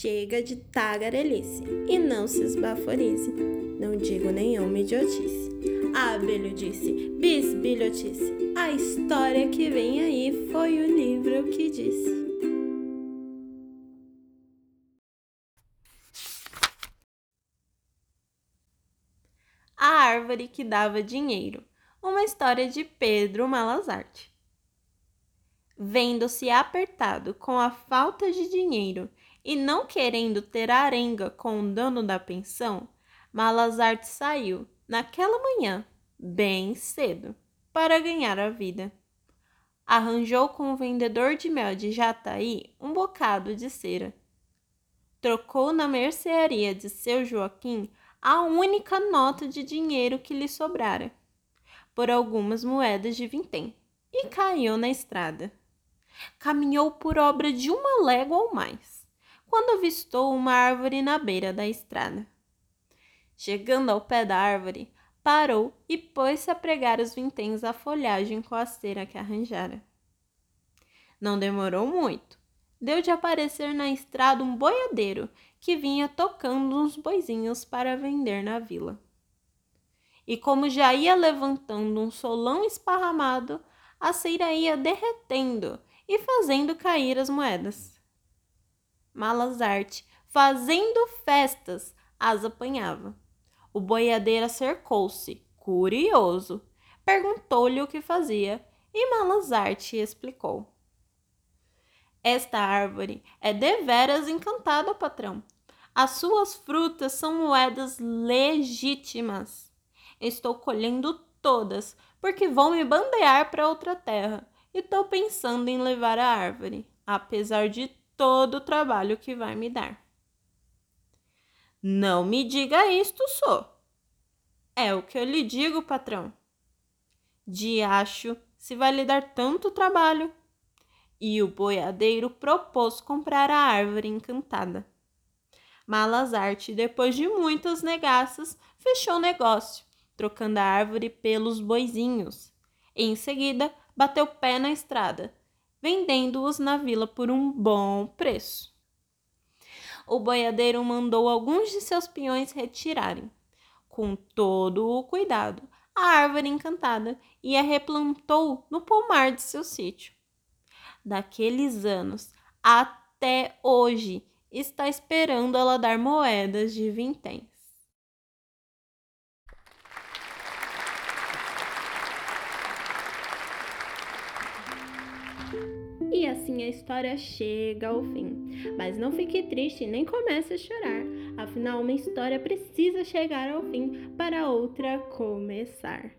Chega de tagarelice e não se esbaforize. Não digo nenhuma idiotice. Abelho disse, bisbilhotice. A história que vem aí foi o livro que disse. A árvore que dava dinheiro. Uma história de Pedro Malazarte. Vendo-se apertado com a falta de dinheiro e não querendo ter arenga com o dono da pensão, Malazarte saiu, naquela manhã, bem cedo, para ganhar a vida. Arranjou com o vendedor de mel de Jataí um bocado de cera. Trocou na mercearia de seu Joaquim a única nota de dinheiro que lhe sobrara, por algumas moedas de vintém, e caiu na estrada. Caminhou por obra de uma légua ou mais, quando avistou uma árvore na beira da estrada. Chegando ao pé da árvore, parou e pôs-se a pregar os vinténs à folhagem com a cera que arranjara. Não demorou muito. Deu de aparecer na estrada um boiadeiro que vinha tocando uns boizinhos para vender na vila. E como já ia levantando um solão esparramado, a cera ia derretendo e fazendo cair as moedas. Malazarte, fazendo festas, as apanhava. O boiadeiro acercou-se, curioso, perguntou-lhe o que fazia e Malazarte explicou. Esta árvore é deveras encantada, patrão. As suas frutas são moedas legítimas. Estou colhendo todas, porque vou me bandear para outra terra e estou pensando em levar a árvore, apesar de todo o trabalho que vai me dar. Não me diga isto, só. É o que eu lhe digo, patrão. Diacho, se vai lhe dar tanto trabalho. E o boiadeiro propôs comprar a árvore encantada. Malazarte, depois de muitas negaças, fechou o negócio, trocando a árvore pelos boizinhos. Em seguida, bateu pé na estrada, vendendo-os na vila por um bom preço. O boiadeiro mandou alguns de seus peões retirarem, com todo o cuidado, a árvore encantada e a replantou no pomar de seu sítio. Daqueles anos até hoje está esperando ela dar moedas de vinténs. E assim a história chega ao fim. Mas não fique triste nem comece a chorar. Afinal, uma história precisa chegar ao fim para outra começar.